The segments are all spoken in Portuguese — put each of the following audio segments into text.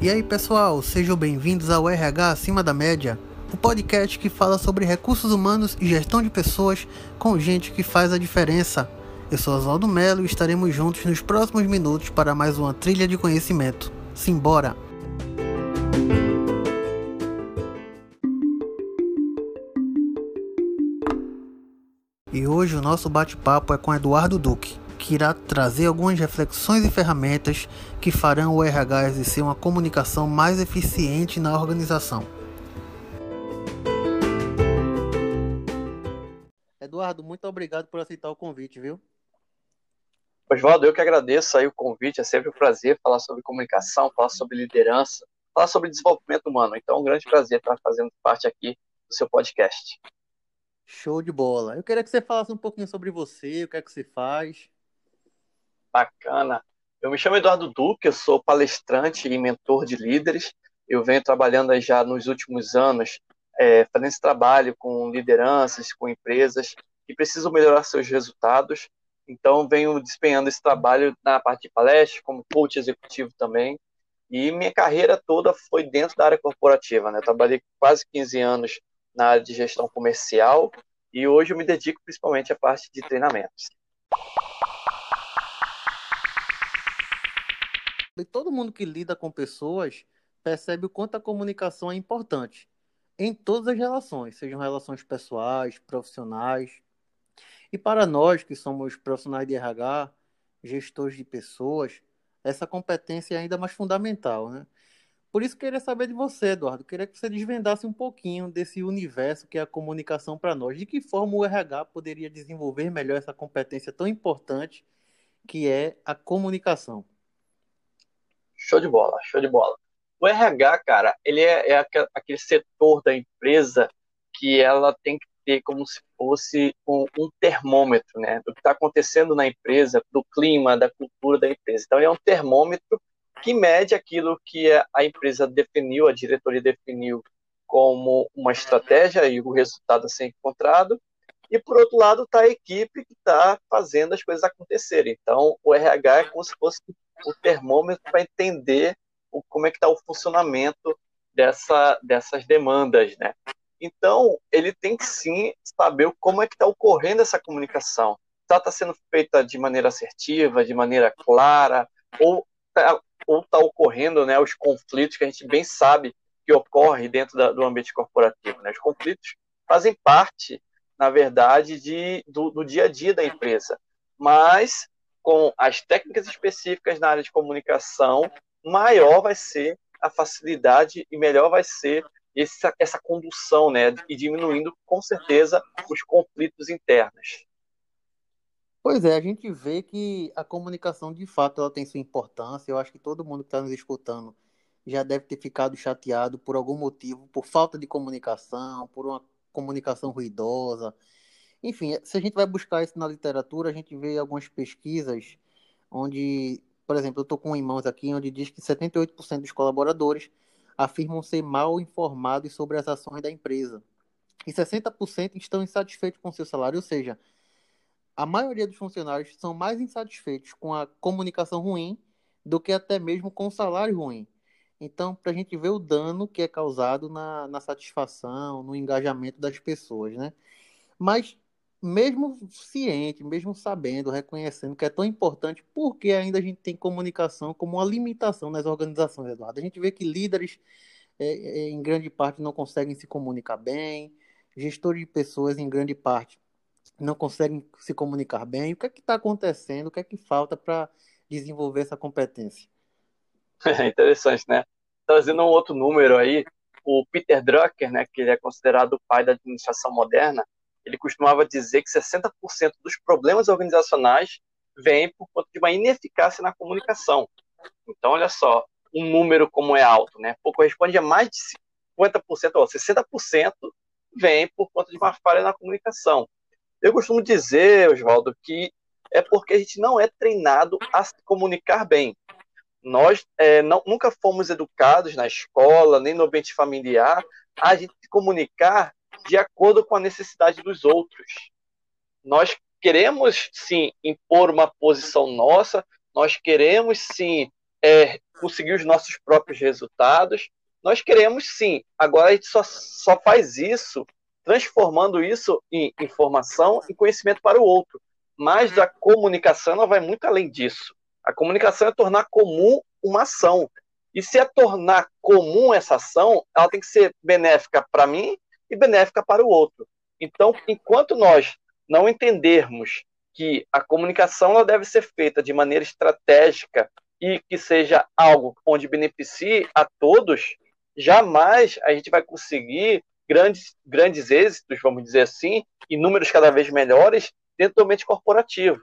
E aí pessoal, sejam bem-vindos ao RH Acima da Média, o podcast que fala sobre recursos humanos e gestão de pessoas com gente que faz a diferença. Eu sou Oswaldo Melo e estaremos juntos nos próximos minutos para mais uma trilha de conhecimento. Simbora! E hoje o nosso bate-papo é com Eduardo Duque, que irá trazer algumas reflexões e ferramentas que farão o RH exercer uma comunicação mais eficiente na organização. Eduardo, muito obrigado por aceitar o convite, viu? Oswaldo, eu que agradeço aí o convite, é sempre um prazer falar sobre comunicação, falar sobre liderança, falar sobre desenvolvimento humano. Então é um grande prazer estar fazendo parte aqui do seu podcast. Show de bola. Eu queria que você falasse um pouquinho sobre você, o que é que você faz. Bacana. Eu me chamo Eduardo Duque, eu sou palestrante e mentor de líderes. Eu venho trabalhando já nos últimos anos, é, fazendo esse trabalho com lideranças, com empresas que precisam melhorar seus resultados. Então, venho desempenhando esse trabalho na parte de palestra, como coach executivo também. E minha carreira toda foi dentro da área corporativa. Né? Eu trabalhei quase 15 anos na área de gestão comercial e hoje eu me dedico principalmente à parte de treinamentos. Todo mundo que lida com pessoas percebe o quanto a comunicação é importante em todas as relações, sejam relações pessoais, profissionais. E para nós que somos profissionais de RH, gestores de pessoas, essa competência é ainda mais fundamental, né? Por isso queria saber de você, Eduardo. Queria que você desvendasse um pouquinho desse universo que é a comunicação para nós. De que forma o RH poderia desenvolver melhor essa competência tão importante que é a comunicação? Show de bola, show de bola. O RH, cara, ele é, é aquele setor da empresa que ela tem que ter como se fosse um, um termômetro, né, do que está acontecendo na empresa, do clima, da cultura da empresa. Então, ele é um termômetro que mede aquilo que a empresa definiu, a diretoria definiu como uma estratégia e o resultado a ser encontrado. E, por outro lado, está a equipe que está fazendo as coisas acontecerem. Então, o RH é como se fosse o termômetro para entender o, como é que está o funcionamento dessa, dessas demandas, né? Então, ele tem que sim saber como é que está ocorrendo essa comunicação. Está tá sendo feita de maneira assertiva, de maneira clara, ou está tá ocorrendo né, os conflitos que a gente bem sabe que ocorre dentro da, do ambiente corporativo. Né? Os conflitos fazem parte, na verdade, de, do, do dia a dia da empresa. Mas, com as técnicas específicas na área de comunicação, maior vai ser a facilidade e melhor vai ser essa, essa condução, né? E diminuindo, com certeza, os conflitos internos. Pois é, a gente vê que a comunicação de fato ela tem sua importância. Eu acho que todo mundo que está nos escutando já deve ter ficado chateado por algum motivo, por falta de comunicação, por uma comunicação ruidosa. Enfim, se a gente vai buscar isso na literatura, a gente vê algumas pesquisas onde, por exemplo, eu estou com em mãos aqui onde diz que 78% dos colaboradores afirmam ser mal informados sobre as ações da empresa. E 60% estão insatisfeitos com seu salário, ou seja, a maioria dos funcionários são mais insatisfeitos com a comunicação ruim do que até mesmo com o salário ruim. Então, para a gente ver o dano que é causado na, na satisfação, no engajamento das pessoas, né? Mas, mesmo ciente, mesmo sabendo, reconhecendo que é tão importante, por que ainda a gente tem comunicação como uma limitação nas organizações, Eduardo? A gente vê que líderes, é, é, em grande parte, não conseguem se comunicar bem, gestores de pessoas, em grande parte, não conseguem se comunicar bem. O que é que está acontecendo? O que é que falta para desenvolver essa competência? É interessante, né? Trazendo um outro número aí, o Peter Drucker, né, que ele é considerado o pai da administração moderna, ele costumava dizer que 60% dos problemas organizacionais vêm por conta de uma ineficácia na comunicação. Então, olha só, um número como é alto, né? Corresponde a mais de 50%, ou 60% vem por conta de uma falha na comunicação. Eu costumo dizer, Oswaldo, que é porque a gente não é treinado a se comunicar bem. Nós é, não, nunca fomos educados na escola, nem no ambiente familiar, a gente se comunicar de acordo com a necessidade dos outros. Nós queremos, sim, impor uma posição nossa, nós queremos, sim, é, conseguir os nossos próprios resultados. Nós queremos sim. Agora a gente só, só faz isso transformando isso em informação e conhecimento para o outro. Mas a comunicação ela vai muito além disso. A comunicação é tornar comum uma ação. E se é tornar comum essa ação, ela tem que ser benéfica para mim e benéfica para o outro. Então, enquanto nós não entendermos que a comunicação ela deve ser feita de maneira estratégica e que seja algo onde beneficie a todos, jamais a gente vai conseguir grandes, grandes êxitos, vamos dizer assim, e números cada vez melhores dentro do ambiente corporativo.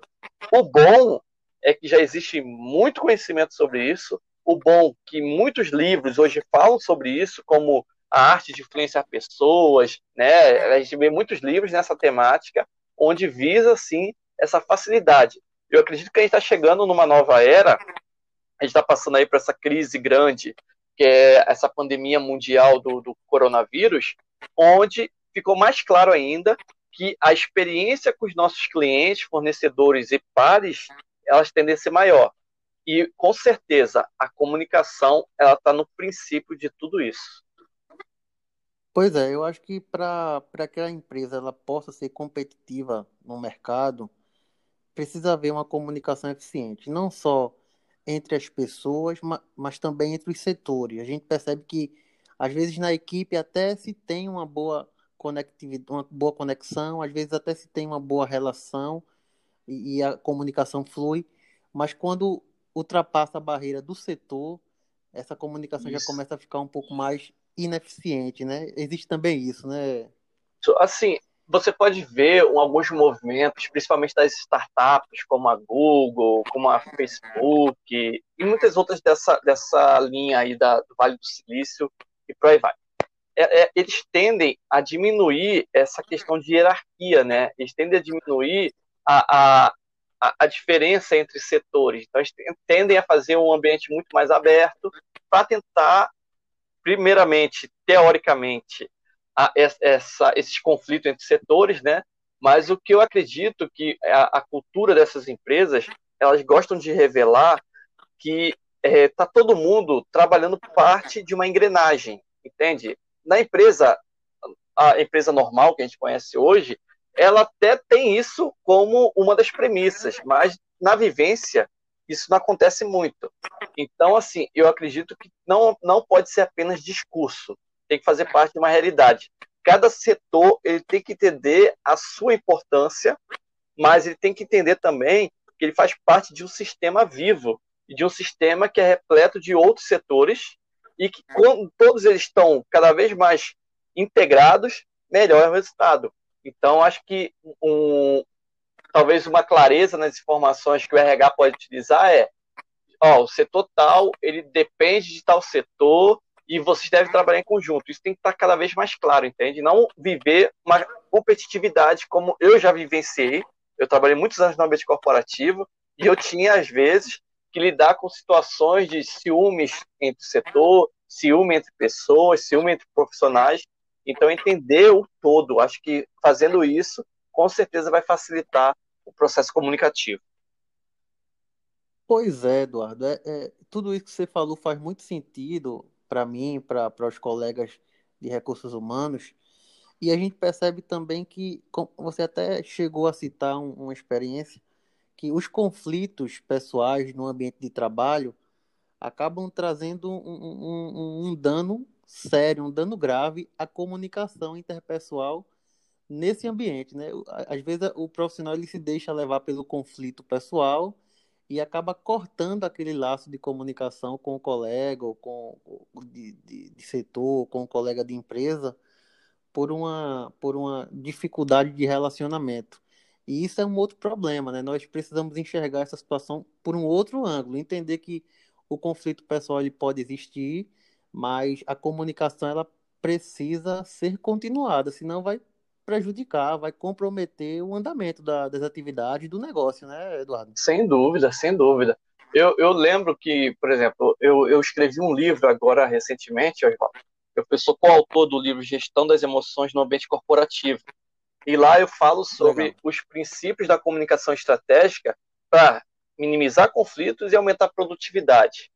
O bom é que já existe muito conhecimento sobre isso, o bom que muitos livros hoje falam sobre isso, como a arte de influenciar pessoas, né? A gente vê muitos livros nessa temática, onde visa, assim, essa facilidade. Eu acredito que a gente está chegando numa nova era, a gente está passando aí por essa crise grande, que é essa pandemia mundial do, do coronavírus, onde ficou mais claro ainda que a experiência com os nossos clientes, fornecedores e pares, elas tendem a ser maior. E com certeza a comunicação ela está no princípio de tudo isso. Pois é, eu acho que para que a empresa ela possa ser competitiva no mercado, precisa haver uma comunicação eficiente, não só entre as pessoas, mas, mas também entre os setores. A gente percebe que, às vezes, na equipe até se tem uma boa conectividade, uma boa conexão, às vezes até se tem uma boa relação e, e a comunicação flui, mas quando ultrapassa a barreira do setor, essa comunicação isso. já começa a ficar um pouco mais ineficiente, né? Existe também isso, né? Assim, você pode ver alguns movimentos, principalmente das startups, como a Google, como a Facebook, e muitas outras dessa, dessa linha aí da, do Vale do Silício, e por aí vai. É, é, eles tendem a diminuir essa questão de hierarquia, né? Eles tendem a diminuir a, a, a, diferença entre setores. Então, eles tendem a fazer um ambiente muito mais aberto para tentar primeiramente, teoricamente, a, essa, esses conflitos entre setores, né? Mas o que eu acredito que a, a cultura dessas empresas, elas gostam de revelar que está é, tá todo mundo trabalhando parte de uma engrenagem, entende? Na empresa, a empresa normal que a gente conhece hoje, ela até tem isso como uma das premissas, mas na vivência isso não acontece muito. Então, assim, eu acredito que não, não pode ser apenas discurso, tem que fazer parte de uma realidade. Cada setor ele tem que entender a sua importância, mas ele tem que entender também que ele faz parte de um sistema vivo e de um sistema que é repleto de outros setores e que quando todos eles estão cada vez mais integrados, melhor é o resultado. Então, acho que um, talvez uma clareza nas informações que o RH pode utilizar é, ó, o setor tal, ele depende de tal setor e vocês devem trabalhar em conjunto. Isso tem que estar cada vez mais claro, entende? Não viver uma competitividade como eu já vivenciei. Eu trabalhei muitos anos no ambiente corporativo e eu tinha, às vezes, que lidar com situações de ciúmes entre o setor, ciúme entre pessoas, ciúme entre profissionais. Então, entender o todo, acho que fazendo isso, com certeza vai facilitar o processo comunicativo. Pois é, Eduardo. É, é, tudo isso que você falou faz muito sentido para mim, para os colegas de recursos humanos. E a gente percebe também que, você até chegou a citar um, uma experiência, que os conflitos pessoais no ambiente de trabalho acabam trazendo um, um, um dano sério, um dano grave à comunicação interpessoal nesse ambiente, né? Às vezes o profissional ele se deixa levar pelo conflito pessoal e acaba cortando aquele laço de comunicação com o colega ou com de, de, de setor, com o colega de empresa por uma por uma dificuldade de relacionamento. E isso é um outro problema, né? Nós precisamos enxergar essa situação por um outro ângulo, entender que o conflito pessoal ele pode existir, mas a comunicação ela precisa ser continuada, senão vai prejudicar, vai comprometer o andamento da, das atividades do negócio, né, Eduardo? Sem dúvida, sem dúvida. Eu, eu lembro que, por exemplo, eu, eu escrevi um livro agora recentemente, eu sou coautor do livro Gestão das Emoções no Ambiente Corporativo. E lá eu falo sobre Legal. os princípios da comunicação estratégica para minimizar conflitos e aumentar a produtividade.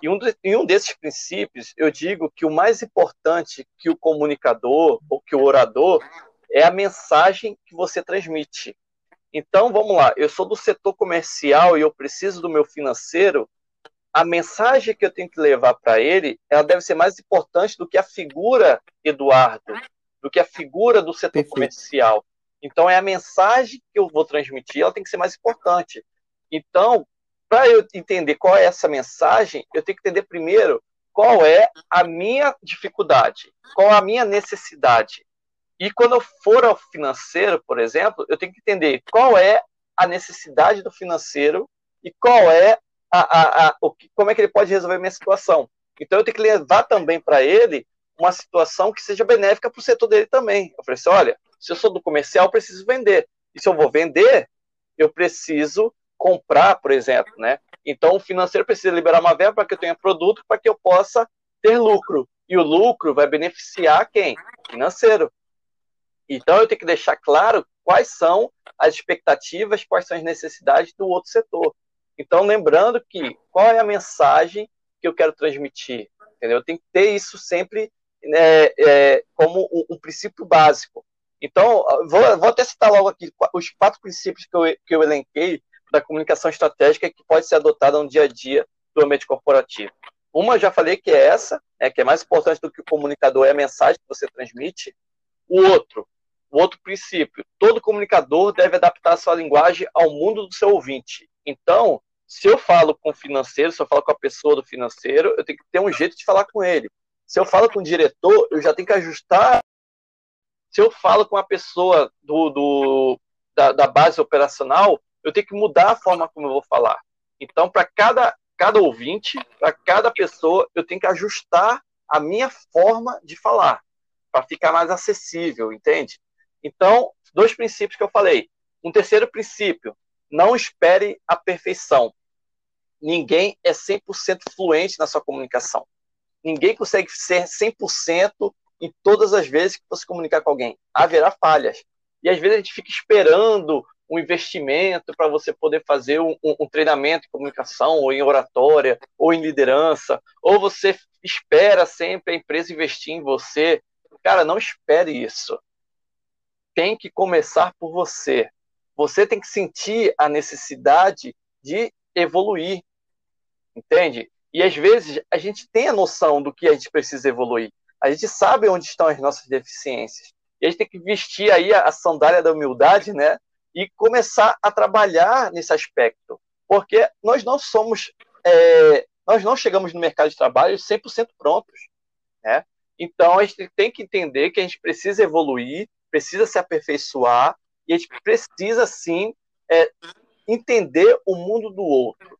E um, de, em um desses princípios, eu digo que o mais importante que o comunicador ou que o orador é a mensagem que você transmite. Então, vamos lá, eu sou do setor comercial e eu preciso do meu financeiro, a mensagem que eu tenho que levar para ele, ela deve ser mais importante do que a figura Eduardo, do que a figura do setor Perfeito. comercial. Então, é a mensagem que eu vou transmitir, ela tem que ser mais importante. Então, para eu entender qual é essa mensagem, eu tenho que entender primeiro qual é a minha dificuldade, qual é a minha necessidade. E quando eu for ao financeiro, por exemplo, eu tenho que entender qual é a necessidade do financeiro e qual é a, a, a o, como é que ele pode resolver a minha situação. Então eu tenho que levar também para ele uma situação que seja benéfica para o setor dele também. Eu falei assim, olha, se eu sou do comercial, eu preciso vender. E se eu vou vender, eu preciso comprar, por exemplo, né? Então o financeiro precisa liberar uma verba para que eu tenha produto, para que eu possa ter lucro. E o lucro vai beneficiar quem? O financeiro. Então, eu tenho que deixar claro quais são as expectativas, quais são as necessidades do outro setor. Então, lembrando que qual é a mensagem que eu quero transmitir, entendeu? Eu tenho que ter isso sempre né, é, como um, um, princípio básico. Então, vou, vou, até citar logo aqui os quatro princípios que eu, que eu elenquei da comunicação estratégica que pode ser adotada no dia a dia do ambiente corporativo. Uma, eu já falei que é essa, né, que é mais importante do que o comunicador, é a mensagem que você transmite. O outro, o outro princípio, todo comunicador deve adaptar sua linguagem ao mundo do seu ouvinte. Então, se eu falo com o financeiro, se eu falo com a pessoa do financeiro, eu tenho que ter um jeito de falar com ele. Se eu falo com o diretor, eu já tenho que ajustar. Se eu falo com a pessoa do, do da, da, base operacional, eu tenho que mudar a forma como eu vou falar. Então, para cada, cada ouvinte, para cada pessoa, eu tenho que ajustar a minha forma de falar, para ficar mais acessível, entende? Então, dois princípios que eu falei. Um terceiro princípio, não espere a perfeição. Ninguém é 100% fluente na sua comunicação. Ninguém consegue ser 100% em todas as vezes que você comunicar com alguém. Haverá falhas. E às vezes a gente fica esperando um investimento para você poder fazer um, um, um, treinamento em comunicação, ou em oratória, ou em liderança, ou você espera sempre a empresa investir em você. Cara, não espere isso tem que começar por você. Você tem que sentir a necessidade de evoluir, entende? E às vezes a gente tem a noção do que a gente precisa evoluir. A gente sabe onde estão as nossas deficiências. E a gente tem que vestir aí a, sandália da humildade, né? E começar a trabalhar nesse aspecto. Porque nós não somos, é, nós não chegamos no mercado de trabalho 100% prontos, né? Então a gente tem que entender que a gente precisa evoluir, precisa se aperfeiçoar e a gente precisa, sim, é, entender o mundo do outro.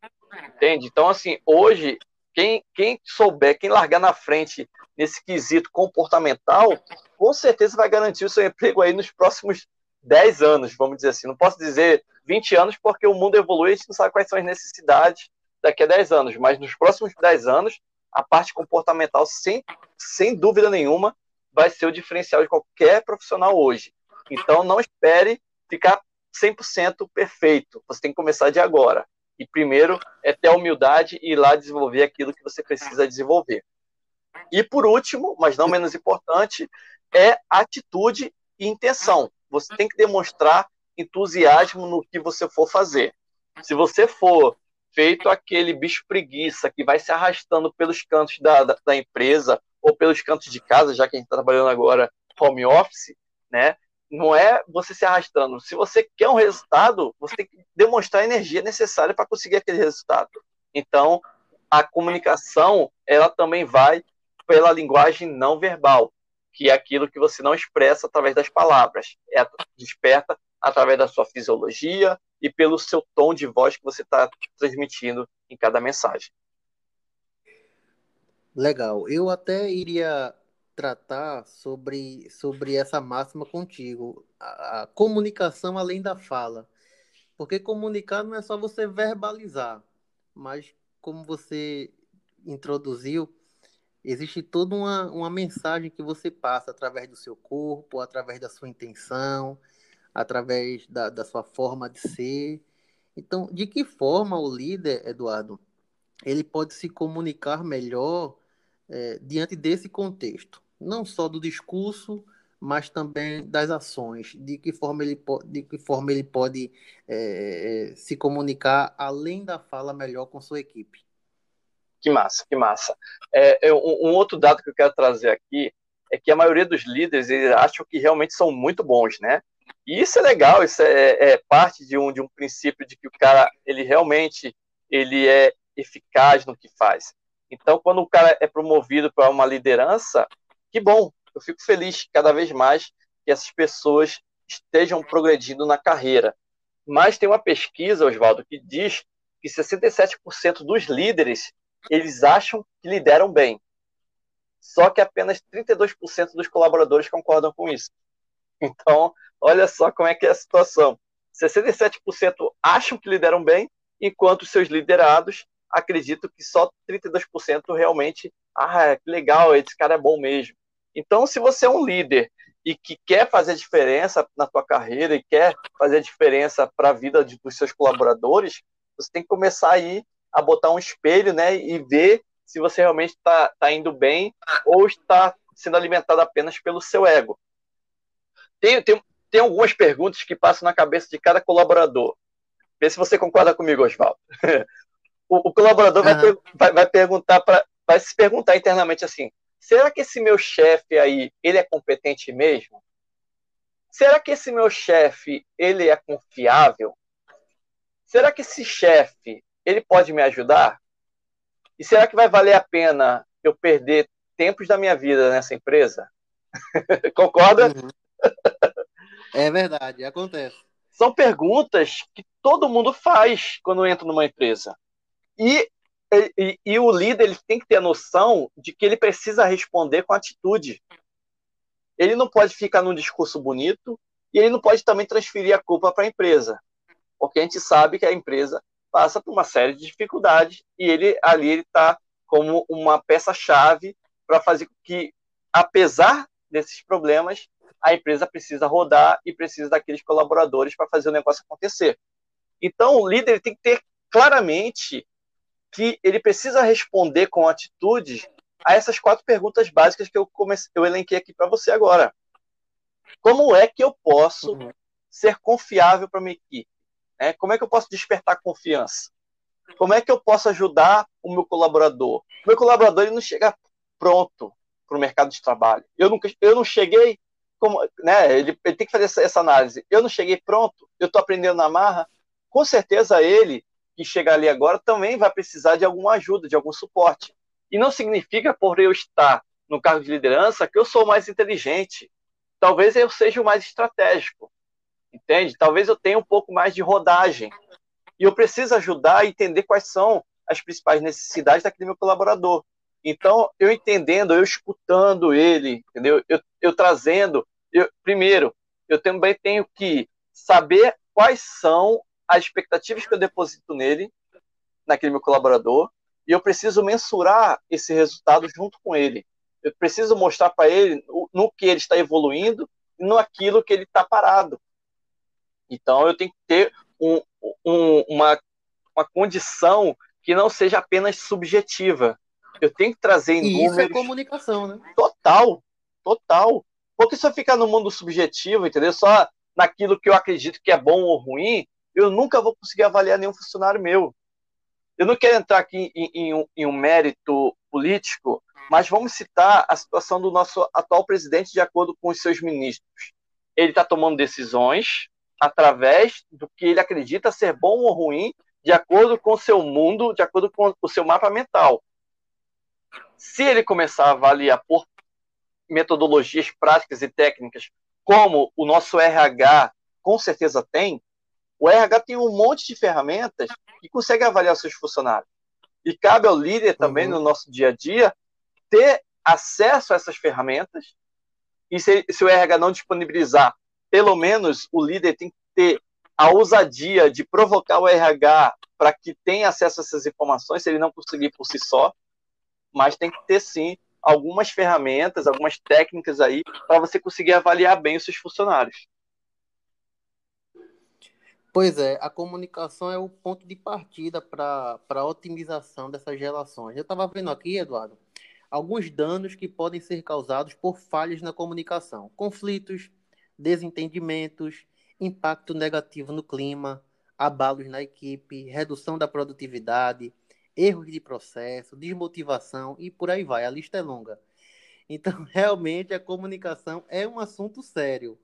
Entende? Então, assim, hoje, quem, quem souber, quem largar na frente nesse quesito comportamental, com certeza vai garantir o seu emprego aí nos próximos 10 anos, vamos dizer assim. Não posso dizer 20 anos, porque o mundo evolui, a gente não sabe quais são as necessidades daqui a 10 anos, mas nos próximos 10 anos, a parte comportamental, sem, sem dúvida nenhuma, vai ser o diferencial de qualquer profissional hoje. Então, não espere ficar 100% perfeito. Você tem que começar de agora. E primeiro é ter a humildade e ir lá desenvolver aquilo que você precisa desenvolver. E por último, mas não menos importante, é atitude e intenção. Você tem que demonstrar entusiasmo no que você for fazer. Se você for feito aquele bicho preguiça que vai se arrastando pelos cantos da, da, da empresa ou pelos cantos de casa, já que a gente está trabalhando agora home office, né? Não é você se arrastando. Se você quer um resultado, você tem que demonstrar a energia necessária para conseguir aquele resultado. Então, a comunicação, ela também vai pela linguagem não verbal, que é aquilo que você não expressa através das palavras. É desperta através da sua fisiologia e pelo seu tom de voz que você está transmitindo em cada mensagem. Legal. Eu até iria tratar sobre, sobre essa máxima contigo, a, a comunicação além da fala. Porque comunicar não é só você verbalizar, mas como você introduziu, existe toda uma, uma mensagem que você passa através do seu corpo, através da sua intenção, através da, da sua forma de ser. Então, de que forma o líder, Eduardo, ele pode se comunicar melhor é, diante desse contexto, não só do discurso, mas também das ações, de que forma ele, de que forma ele pode é, é, se comunicar além da fala melhor com sua equipe. Que massa, que massa. É, um, um outro dado que eu quero trazer aqui é que a maioria dos líderes eles acham que realmente são muito bons, né? E isso é legal, isso é, é, parte de um, de um princípio de que o cara ele realmente ele é eficaz no que faz. Então, quando o cara é promovido para uma liderança, que bom, eu fico feliz cada vez mais que essas pessoas estejam progredindo na carreira. Mas tem uma pesquisa, Oswaldo, que diz que 67% dos líderes eles acham que lideram bem. Só que apenas 32% dos colaboradores concordam com isso. Então, olha só como é que é a situação. 67% acham que lideram bem, enquanto seus liderados acredito que só 32% realmente, ah, que legal, esse cara é bom mesmo. Então, se você é um líder e que quer fazer diferença na tua carreira e quer fazer diferença para a vida de, dos seus colaboradores, você tem que começar aí a botar um espelho, né, e ver se você realmente está tá indo bem ou está sendo alimentado apenas pelo seu ego. Tem, tem, tem algumas perguntas que passam na cabeça de cada colaborador. Vê se você concorda comigo, Oswaldo. o, o colaborador uhum. vai, vai, vai, perguntar para vai se perguntar internamente assim: será que esse meu chefe aí ele é competente mesmo? Será que esse meu chefe ele é confiável? Será que esse chefe ele pode me ajudar? E será que vai valer a pena eu perder tempos da minha vida nessa empresa? Concorda? Uhum. É verdade, acontece. São perguntas que todo mundo faz quando entra numa empresa. E, e, e, o líder ele tem que ter a noção de que ele precisa responder com atitude. Ele não pode ficar num discurso bonito e ele não pode também transferir a culpa para a empresa, porque a gente sabe que a empresa passa por uma série de dificuldades e ele ali ele está como uma peça-chave para fazer com que, apesar desses problemas, a empresa precisa rodar e precisa daqueles colaboradores para fazer o negócio acontecer. Então, o líder tem que ter claramente que ele precisa responder com atitudes a essas quatro perguntas básicas que eu, comecei, eu elenquei aqui para você agora. Como é que eu posso uhum. ser confiável para minha equipe? É, como é que eu posso despertar confiança? Como é que eu posso ajudar o meu colaborador? O meu colaborador ele não chega pronto para o mercado de trabalho. Eu, nunca, eu não cheguei, como, né, ele, ele tem que fazer essa, essa análise. Eu não cheguei pronto, eu estou aprendendo na marra. Com certeza ele que chega ali agora também vai precisar de alguma ajuda, de algum suporte. E não significa, por eu estar no cargo de liderança, que eu sou mais inteligente. Talvez eu seja o mais estratégico, entende? Talvez eu tenha um pouco mais de rodagem. E eu preciso ajudar a entender quais são as principais necessidades daquele meu colaborador. Então, eu entendendo, eu escutando ele, entendeu? Eu, eu trazendo, eu, primeiro, eu também tenho que saber quais são as expectativas que eu deposito nele, naquele meu colaborador, e eu preciso mensurar esse resultado junto com ele. Eu preciso mostrar para ele no que ele está evoluindo e no aquilo que ele está parado. Então eu tenho que ter um, um, uma, uma condição que não seja apenas subjetiva. Eu tenho que trazer em e números. Isso é comunicação, né? Total, total. Porque se eu ficar no mundo subjetivo, entendeu? Só naquilo que eu acredito que é bom ou ruim, eu nunca vou conseguir avaliar nenhum funcionário meu. Eu não quero entrar aqui em, em, um, em um mérito político, mas vamos citar a situação do nosso atual presidente de acordo com os seus ministros. Ele está tomando decisões através do que ele acredita ser bom ou ruim, de acordo com o seu mundo, de acordo com o seu mapa mental. Se ele começar a avaliar por metodologias práticas e técnicas, como o nosso RH com certeza tem, o RH tem um monte de ferramentas que consegue avaliar seus funcionários. E cabe ao líder também, uhum. no nosso dia a dia, ter acesso a essas ferramentas. E se, se o RH não disponibilizar, pelo menos o líder tem que ter a ousadia de provocar o RH para que tenha acesso a essas informações, se ele não conseguir por si só. Mas tem que ter, sim, algumas ferramentas, algumas técnicas aí para você conseguir avaliar bem os seus funcionários. Pois é, a comunicação é o ponto de partida para a otimização dessas relações. Eu estava vendo aqui, Eduardo, alguns danos que podem ser causados por falhas na comunicação: conflitos, desentendimentos, impacto negativo no clima, abalos na equipe, redução da produtividade, erros de processo, desmotivação e por aí vai. A lista é longa. Então, realmente, a comunicação é um assunto sério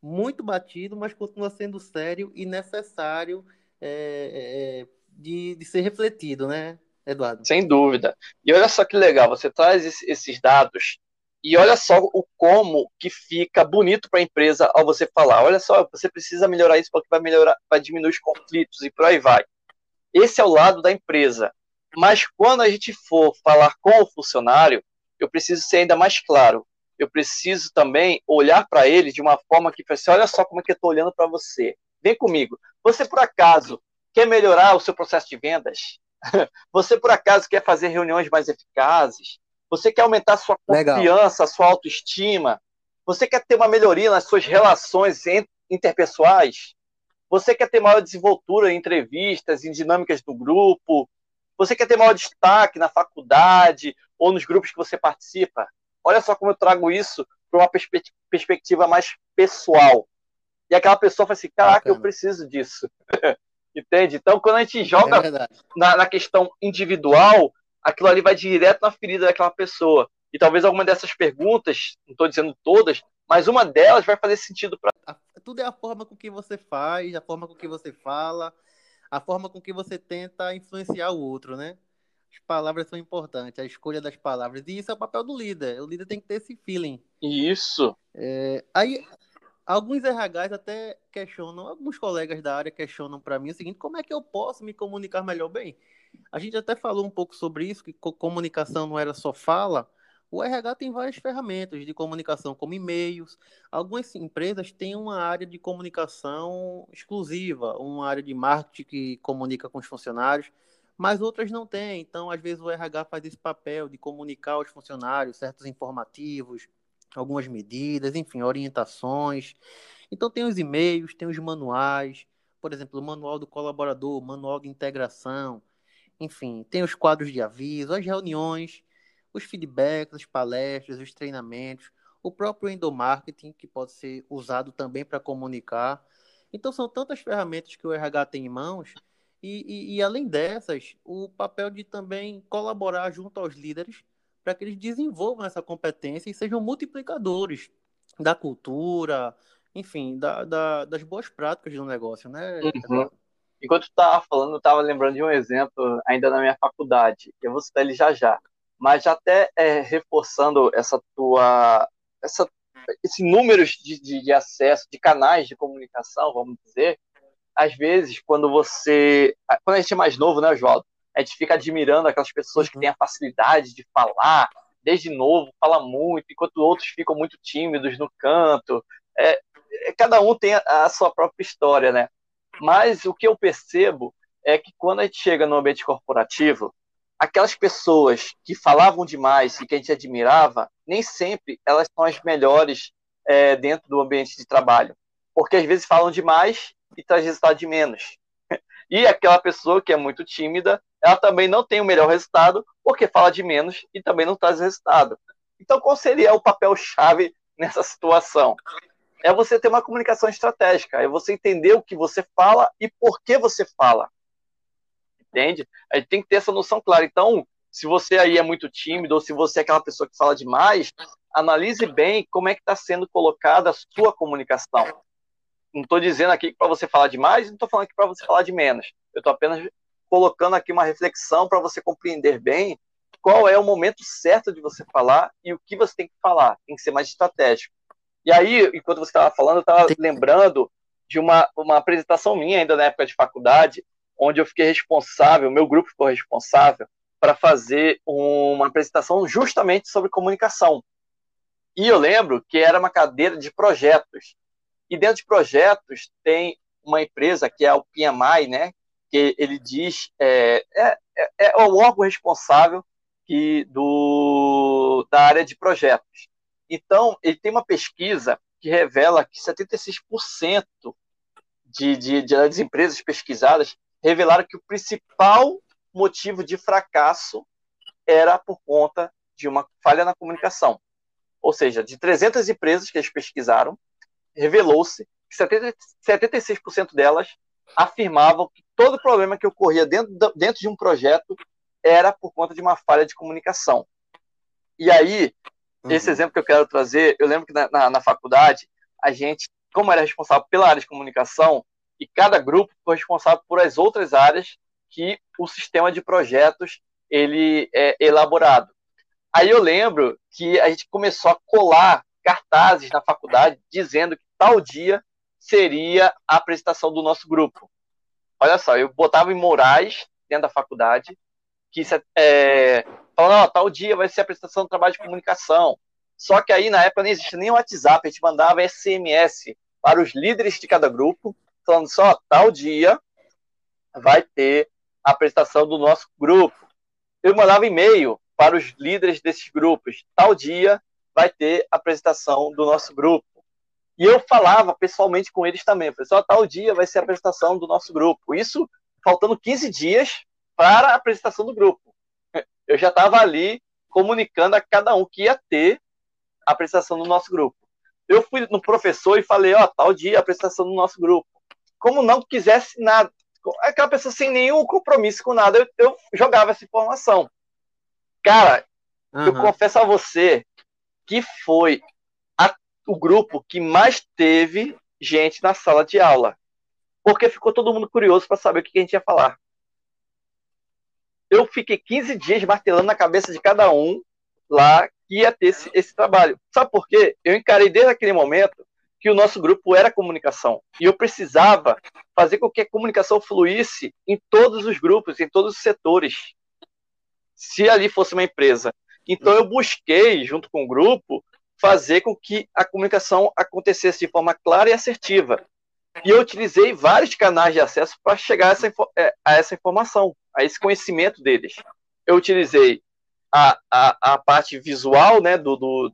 muito batido, mas continua sendo sério e necessário é, é, de, de ser refletido, né, Eduardo? Sem dúvida. E olha só que legal, você traz esses dados e olha só o como que fica bonito para a empresa ao você falar. Olha só, você precisa melhorar isso porque vai melhorar, vai diminuir os conflitos e por aí vai. Esse é o lado da empresa. Mas quando a gente for falar com o funcionário, eu preciso ser ainda mais claro eu preciso também olhar para ele de uma forma que assim, olha só como é que eu estou olhando para você. Vem comigo. Você por acaso quer melhorar o seu processo de vendas? Você por acaso quer fazer reuniões mais eficazes? Você quer aumentar sua confiança, Legal. sua autoestima? Você quer ter uma melhoria nas suas relações interpessoais? Você quer ter maior desenvoltura em entrevistas, em dinâmicas do grupo? Você quer ter maior destaque na faculdade ou nos grupos que você participa? Olha só como eu trago isso para uma perspectiva mais pessoal. E aquela pessoa fala assim: caraca, eu preciso disso. Entende? Então, quando a gente joga é na, na, questão individual, aquilo ali vai direto na ferida daquela pessoa. E talvez alguma dessas perguntas, não estou dizendo todas, mas uma delas vai fazer sentido para. Tudo é a forma com que você faz, a forma com que você fala, a forma com que você tenta influenciar o outro, né? as palavras são importantes, a escolha das palavras. E isso é o papel do líder. O líder tem que ter esse feeling. Isso. É, aí, alguns RHs até questionam, alguns colegas da área questionam para mim o seguinte: como é que eu posso me comunicar melhor bem? A gente até falou um pouco sobre isso, que comunicação não era só fala. O RH tem várias ferramentas de comunicação, como e-mails. Algumas empresas têm uma área de comunicação exclusiva, uma área de marketing que comunica com os funcionários mas outras não têm. Então, às vezes, o RH faz esse papel de comunicar aos funcionários certos informativos, algumas medidas, enfim, orientações. Então, tem os e-mails, tem os manuais, por exemplo, o manual do colaborador, o manual de integração, enfim, tem os quadros de aviso, as reuniões, os feedbacks, as palestras, os treinamentos, o próprio endomarketing, que pode ser usado também para comunicar. Então, são tantas ferramentas que o RH tem em mãos e, e, e, além dessas, o papel de também colaborar junto aos líderes para que eles desenvolvam essa competência e sejam multiplicadores da cultura, enfim, da, da, das boas práticas do negócio, né? Uhum. Enquanto tu estava falando, eu estava lembrando de um exemplo ainda na minha faculdade. Eu vou citar ele já já. Mas até é, reforçando essa tua, essa, esse número de, de, de acesso, de canais de comunicação, vamos dizer, às vezes, quando você. Quando a gente é mais novo, né, Oswaldo? A gente fica admirando aquelas pessoas que uhum. têm a facilidade de falar, desde novo, fala muito, enquanto outros ficam muito tímidos no canto. É, é, cada um tem a, a sua própria história, né? Mas o que eu percebo é que quando a gente chega no ambiente corporativo, aquelas pessoas que falavam demais e que a gente admirava, nem sempre elas são as melhores é, dentro do ambiente de trabalho. Porque às vezes falam demais e traz resultado de menos. E aquela pessoa que é muito tímida, ela também não tem o melhor resultado, porque fala de menos e também não traz resultado. Então, qual seria o papel-chave nessa situação? É você ter uma comunicação estratégica, é você entender o que você fala e por que você fala. Entende? A gente tem que ter essa noção clara. Então, se você aí é muito tímido ou se você é aquela pessoa que fala demais, analise bem como é que está sendo colocada a sua comunicação não estou dizendo aqui para você falar de mais, não estou falando aqui para você falar de menos. Eu estou apenas colocando aqui uma reflexão para você compreender bem qual é o momento certo de você falar e o que você tem que falar. Tem que ser mais estratégico. E aí, enquanto você estava falando, eu estava lembrando de uma, uma apresentação minha ainda na época de faculdade, onde eu fiquei responsável, meu grupo ficou responsável para fazer uma apresentação justamente sobre comunicação. E eu lembro que era uma cadeira de projetos. E dentro de projetos tem uma empresa que é o PMI, né? Que ele diz é, é, é, é o órgão responsável que, do, da área de projetos. Então, ele tem uma pesquisa que revela que 76% de, de, de, das empresas pesquisadas revelaram que o principal motivo de fracasso era por conta de uma falha na comunicação. Ou seja, de 300 empresas que eles pesquisaram, revelou-se que 70, 76% delas afirmavam que todo problema que ocorria dentro, dentro de um projeto era por conta de uma falha de comunicação. E aí, uhum. esse exemplo que eu quero trazer, eu lembro que na, na, na, faculdade, a gente, como era responsável pela área de comunicação, e cada grupo foi responsável por as outras áreas que o sistema de projetos ele é elaborado. Aí eu lembro que a gente começou a colar cartazes na faculdade dizendo que tal dia seria a apresentação do nosso grupo. Olha só, eu botava em Moraes, dentro da faculdade, que é, falando, ó, tal dia vai ser a apresentação do trabalho de comunicação. Só que aí, na época, não existia nem o WhatsApp, a gente mandava SMS para os líderes de cada grupo, falando só, tal dia vai ter a apresentação do nosso grupo. Eu mandava e-mail para os líderes desses grupos, tal dia vai ter a apresentação do nosso grupo. E eu falava pessoalmente com eles também. Pessoal, tal dia vai ser a apresentação do nosso grupo. Isso faltando 15 dias para a apresentação do grupo. Eu já estava ali comunicando a cada um que ia ter a apresentação do nosso grupo. Eu fui no professor e falei, ó, oh, tal dia a apresentação do nosso grupo. Como não quisesse nada, aquela pessoa sem nenhum compromisso com nada, eu, eu jogava essa informação. Cara, uhum. eu confesso a você que foi o grupo que mais teve gente na sala de aula. Porque ficou todo mundo curioso para saber o que a gente ia falar. Eu fiquei 15 dias martelando na cabeça de cada um lá que ia ter esse, esse trabalho. Sabe por quê? Eu encarei desde aquele momento que o nosso grupo era comunicação. E eu precisava fazer com que a comunicação fluísse em todos os grupos, em todos os setores. Se ali fosse uma empresa. Então eu busquei, junto com o grupo, fazer com que a comunicação acontecesse de forma clara e assertiva. E eu utilizei vários canais de acesso para chegar a essa, é, a essa, informação, a esse conhecimento deles. Eu utilizei a, a, a parte visual né, do, do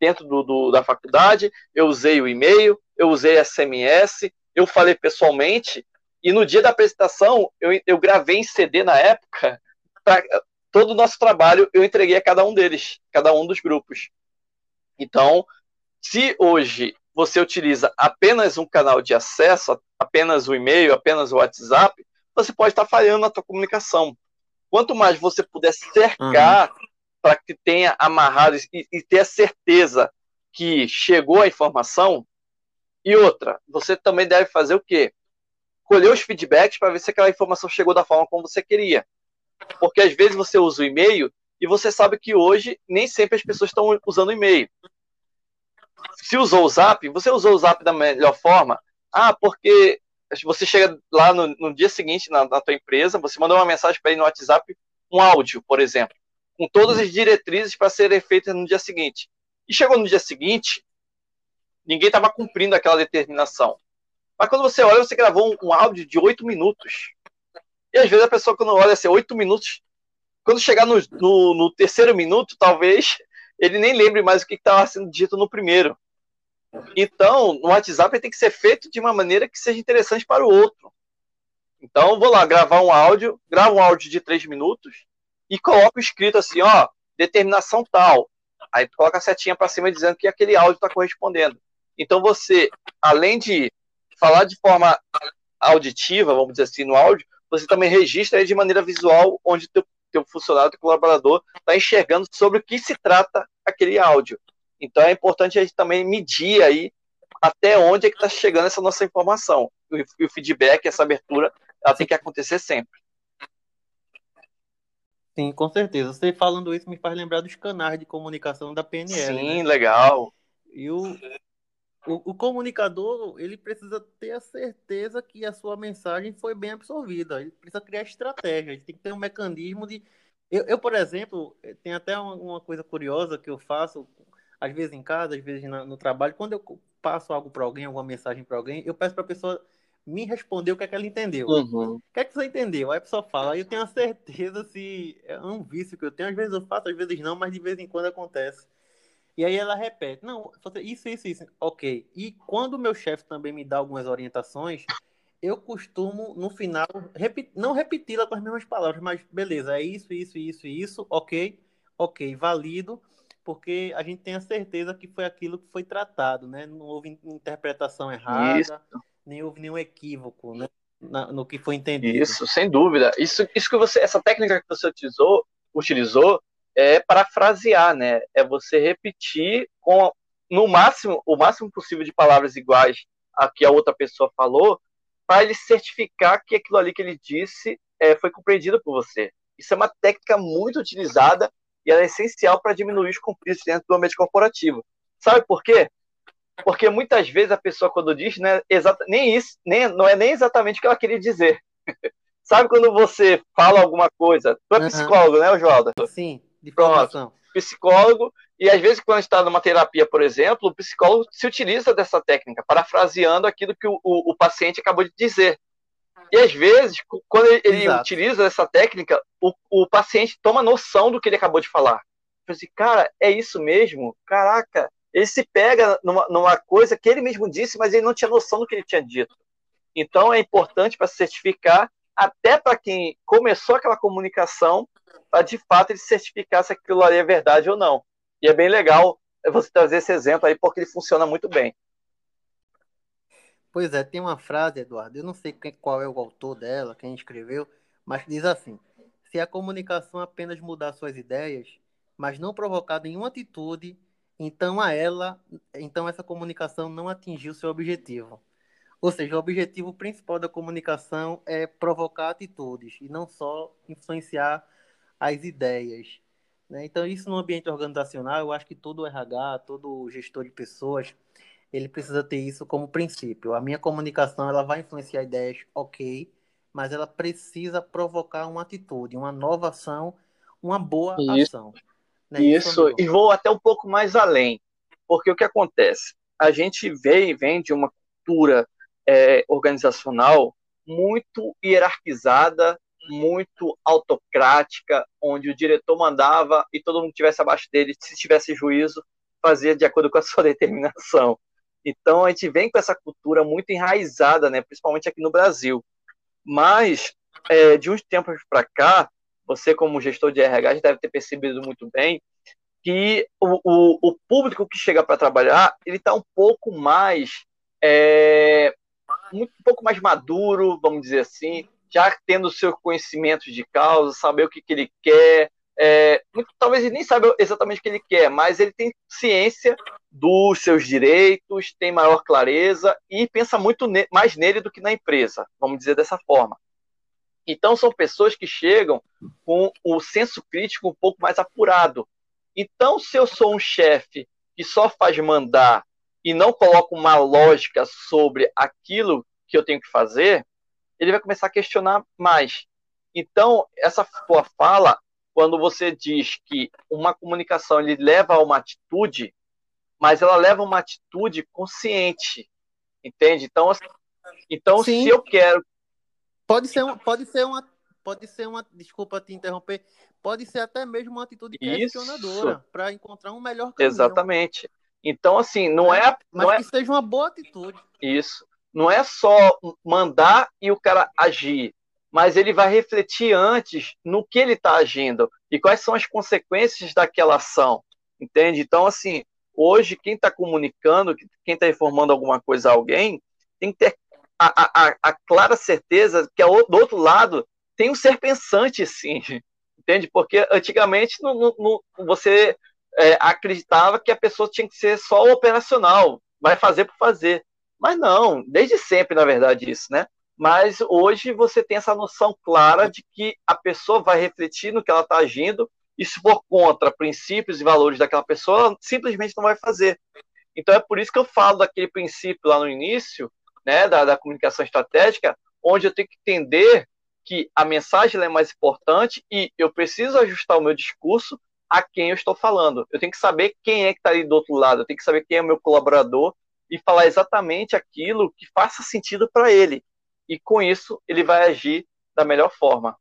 dentro do, do, da faculdade, eu usei o e-mail, eu usei SMS, eu falei pessoalmente, e no dia da apresentação, eu, eu gravei em CD na época, pra, todo o nosso trabalho eu entreguei a cada um deles, cada um dos grupos. Então, se hoje você utiliza apenas um canal de acesso, apenas o e-mail, apenas o WhatsApp, você pode estar falhando na sua comunicação. Quanto mais você puder cercar uhum. Para que tenha amarrado e, e ter a certeza que chegou a informação, e outra, você também deve fazer o quê? Colher os feedbacks para ver se aquela informação chegou da forma como você queria. Porque às vezes você usa o e-mail e você sabe que hoje nem sempre as pessoas estão usando e-mail. Se usou o Zap, você usou o Zap da melhor forma? Ah, porque você chega lá no, no dia seguinte na, na tua empresa, você mandou uma mensagem para ele no WhatsApp, um áudio, por exemplo, com todas as diretrizes para serem feitas no dia seguinte. E chegou no dia seguinte, ninguém estava cumprindo aquela determinação. Mas quando você olha, você gravou um, áudio de oito minutos. E às vezes a pessoa, quando olha assim, oito minutos, quando chegar no, no, no, terceiro minuto, talvez ele nem lembre mais o que estava sendo dito no primeiro. Então, no WhatsApp tem que ser feito de uma maneira que seja interessante para o outro. Então, vou lá gravar um áudio, gravo um áudio de três minutos e coloco escrito assim, ó, determinação tal. Aí tu coloca a setinha para cima dizendo que aquele áudio está correspondendo. Então você, além de falar de forma auditiva, vamos dizer assim, no áudio, você também registra de maneira visual onde teu teu funcionário, teu colaborador está enxergando sobre o que se trata aquele áudio. Então é importante a gente também medir aí até onde é que está chegando essa nossa informação. E o feedback, essa abertura, ela tem que acontecer sempre. Sim, com certeza. Você falando isso me faz lembrar dos canais de comunicação da PNL. Sim, né? legal. E o, o, o, comunicador, ele precisa ter a certeza que a sua mensagem foi bem absorvida. Ele precisa criar estratégia. Ele tem que ter um mecanismo de. Eu, eu por exemplo, eh, tem até uma, uma, coisa curiosa que eu faço, às vezes em casa, às vezes na, no trabalho. Quando eu passo algo para alguém, alguma mensagem para alguém, eu peço para a pessoa me responder o que é que ela entendeu. Uhum. O que é que você entendeu? Aí a pessoa fala, eu tenho a certeza se é um vício que eu tenho. Às vezes eu faço, às vezes não, mas de vez em quando acontece. E aí ela repete, não, isso, isso, isso, ok. E quando o meu chefe também me dá algumas orientações, eu costumo, no final, repetir, não repeti-la com as mesmas palavras, mas beleza, é isso, isso, isso, isso, ok, ok, válido, porque a gente tem a certeza que foi aquilo que foi tratado, né? Não houve interpretação errada, isso. Nem houve nenhum equívoco, né? Na, no que foi entendido. Isso, sem dúvida. Isso, isso que você, essa técnica que você utilizou, utilizou é parafrasear, né? É você repetir com no máximo, o máximo possível de palavras iguais a que a outra pessoa falou, para ele certificar que aquilo ali que ele disse é, foi compreendido por você. Isso é uma técnica muito utilizada e ela é essencial para diminuir os conflitos dentro do ambiente corporativo. Sabe por quê? Porque muitas vezes a pessoa, quando diz, né, exata, nem isso, nem, não é nem exatamente o que ela queria dizer. Sabe quando você fala alguma coisa? Tu é uhum. psicólogo, né, Joalda? Sim, de formação. Pronto. Psicólogo, e às vezes, quando está numa terapia, por exemplo, o psicólogo se utiliza dessa técnica, parafraseando aquilo que o, o, o paciente acabou de dizer. E às vezes, quando ele, ele utiliza essa técnica, o, o, paciente toma noção do que ele acabou de falar. Assim, cara, é isso mesmo? Caraca, ele se pega numa, numa coisa que ele mesmo disse, mas ele não tinha noção do que ele tinha dito. Então é importante para certificar, até para quem começou aquela comunicação, para de fato ele certificar se aquilo ali é verdade ou não. E é bem legal você trazer esse exemplo aí, porque ele funciona muito bem. Pois é, tem uma frase, Eduardo, eu não sei quem, qual é o autor dela, quem escreveu, mas diz assim: se a comunicação apenas mudar suas ideias, mas não provocar nenhuma atitude, então a ela, então essa comunicação não atingiu seu objetivo. Ou seja, o objetivo principal da comunicação é provocar atitudes e não só influenciar as ideias. Né? Então, isso no ambiente organizacional, eu acho que todo RH, todo gestor de pessoas, ele precisa ter isso como princípio. A minha comunicação ela vai influenciar ideias, ok, mas ela precisa provocar uma atitude, uma nova ação, uma boa isso, ação. Né? Isso, e vou até um pouco mais além, porque o que acontece? A gente vem, vem de uma cultura é, organizacional muito hierarquizada muito autocrática, onde o diretor mandava e todo mundo que estivesse abaixo dele, se tivesse juízo, fazia de acordo com a sua determinação. Então a gente vem com essa cultura muito enraizada, né, principalmente aqui no Brasil. Mas é, de uns tempos para cá, você como gestor de RH já deve ter percebido muito bem que o, o, o público que chega para trabalhar ele está um pouco mais é, um pouco mais maduro, vamos dizer assim, já tendo seus conhecimentos de causa, saber o que, que ele quer. É, muito, talvez ele nem saiba exatamente o que ele quer, mas ele tem ciência dos seus direitos, tem maior clareza e pensa muito ne mais nele do que na empresa, vamos dizer dessa forma. Então, são pessoas que chegam com o senso crítico um pouco mais apurado. Então, se eu sou um chefe que só faz mandar e não coloca uma lógica sobre aquilo que eu tenho que fazer, ele vai começar a questionar mais. Então, essa tua fala, quando você diz que uma comunicação ele leva a uma atitude, mas ela leva a uma atitude consciente, entende? Então, assim, então se eu quero pode ser um, pode ser uma pode ser uma desculpa te interromper, pode ser até mesmo uma atitude questionadora para encontrar um melhor caminho. Exatamente. Então, assim, não é. é mas não é que é... seja uma boa atitude. Isso não é só mandar e o cara agir, mas ele vai refletir antes no que ele está agindo e quais são as consequências daquela ação, entende? Então, assim, hoje quem está comunicando, quem está informando alguma coisa a alguém, tem que ter a, a, a clara certeza que do outro lado tem um ser pensante, sim, entende? Porque antigamente você é, acreditava que a pessoa tinha que ser só operacional, vai fazer por fazer. Mas não, desde sempre, na verdade, isso, né? Mas hoje você tem essa noção clara de que a pessoa vai refletir no que ela está agindo, e se for contra princípios e valores daquela pessoa, ela simplesmente não vai fazer. Então é por isso que eu falo daquele princípio lá no início, né, da, da comunicação estratégica, onde eu tenho que entender que a mensagem é mais importante e eu preciso ajustar o meu discurso a quem eu estou falando. Eu tenho que saber quem é que está ali do outro lado, eu tenho que saber quem é meu colaborador, e falar exatamente aquilo que faça sentido para ele. E com isso, ele vai agir da melhor forma.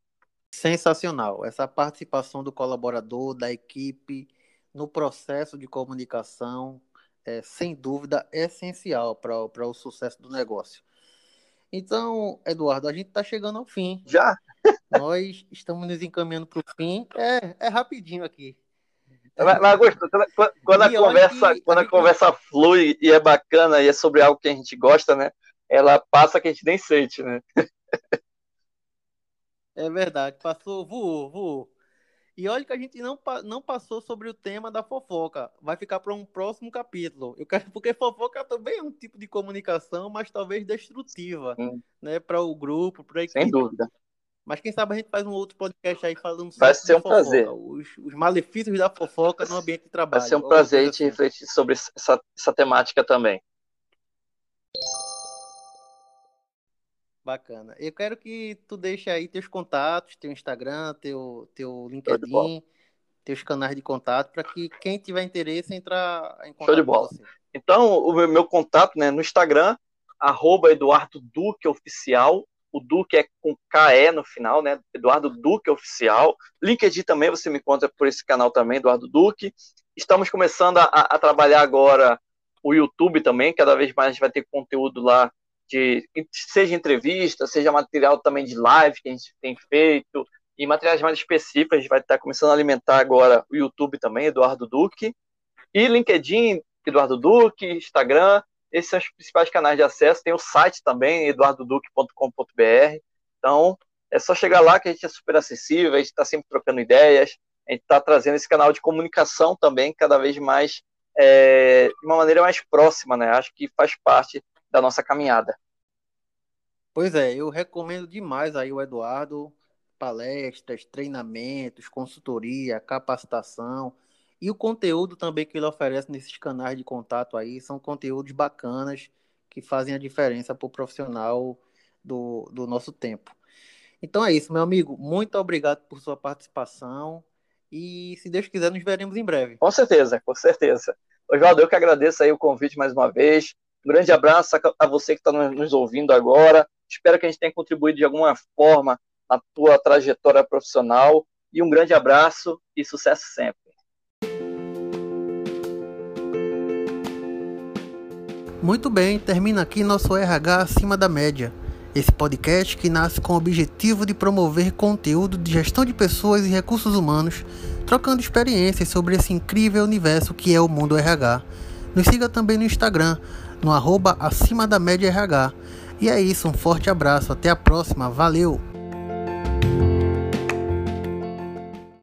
Sensacional. Essa participação do colaborador, da equipe, no processo de comunicação, é, sem dúvida, essencial para o sucesso do negócio. Então, Eduardo, a gente está chegando ao fim. Já? Nós estamos nos encaminhando para o fim. É, é rapidinho aqui. Mas, mas quando, quando a conversa, quando a, conversa flui e é bacana e é sobre algo que a gente gosta, né? Ela passa que a gente nem sente, né? É verdade, passou, voou, voou. E olha que a gente não, não passou sobre o tema da fofoca. Vai ficar para um próximo capítulo. Eu quero, porque fofoca também é um tipo de comunicação, mas talvez destrutiva, né, para o grupo, para a equipe. Sem dúvida. Mas quem sabe a gente faz um outro podcast aí falando sobre Vai ser um fofoca, prazer. Os, os, malefícios da fofoca no ambiente de trabalho. Vai ser um prazer a gente refletir sobre essa, essa temática também. Bacana. Eu quero que tu deixe aí teus contatos, teu Instagram, teu, teu LinkedIn, teus canais de contato, para que quem tiver interesse entrar em contato Show de bola. Então, o meu, meu, contato né, no Instagram, arroba Eduardo Duque Oficial. O Duque é com KE no final, né? Eduardo Duque Oficial. LinkedIn também, você me encontra por esse canal também, Eduardo Duque. Estamos começando a, a trabalhar agora o YouTube também, cada vez mais a gente vai ter conteúdo lá de seja entrevista, seja material também de live que a gente tem feito, e materiais mais específicos, a gente vai estar começando a alimentar agora o YouTube também, Eduardo Duque, e LinkedIn, Eduardo Duque, Instagram, esses são os principais canais de acesso, tem o site também, eduardoduque.com.br, então é só chegar lá que a gente é super acessível, a gente está sempre trocando ideias, a gente está trazendo esse canal de comunicação também cada vez mais é, de uma maneira mais próxima, né? Acho que faz parte da nossa caminhada. Pois é, eu recomendo demais aí o Eduardo, palestras, treinamentos, consultoria, capacitação e o conteúdo também que ele oferece nesses canais de contato aí são conteúdos bacanas que fazem a diferença para o profissional do, do nosso tempo. Então é isso, meu amigo. Muito obrigado por sua participação e, se Deus quiser, nos veremos em breve. Com certeza, com certeza. Oswaldo, eu que agradeço aí o convite mais uma vez. Um grande abraço a você que está nos ouvindo agora. Espero que a gente tenha contribuído de alguma forma na tua trajetória profissional. E um grande abraço e sucesso sempre. Muito bem, termina aqui nosso RH acima da média. Esse podcast que nasce com o objetivo de promover conteúdo de gestão de pessoas e recursos humanos, trocando experiências sobre esse incrível universo que é o mundo RH. Nos siga também no Instagram, no arroba acima da média RH. E é isso, um forte abraço, até a próxima, valeu!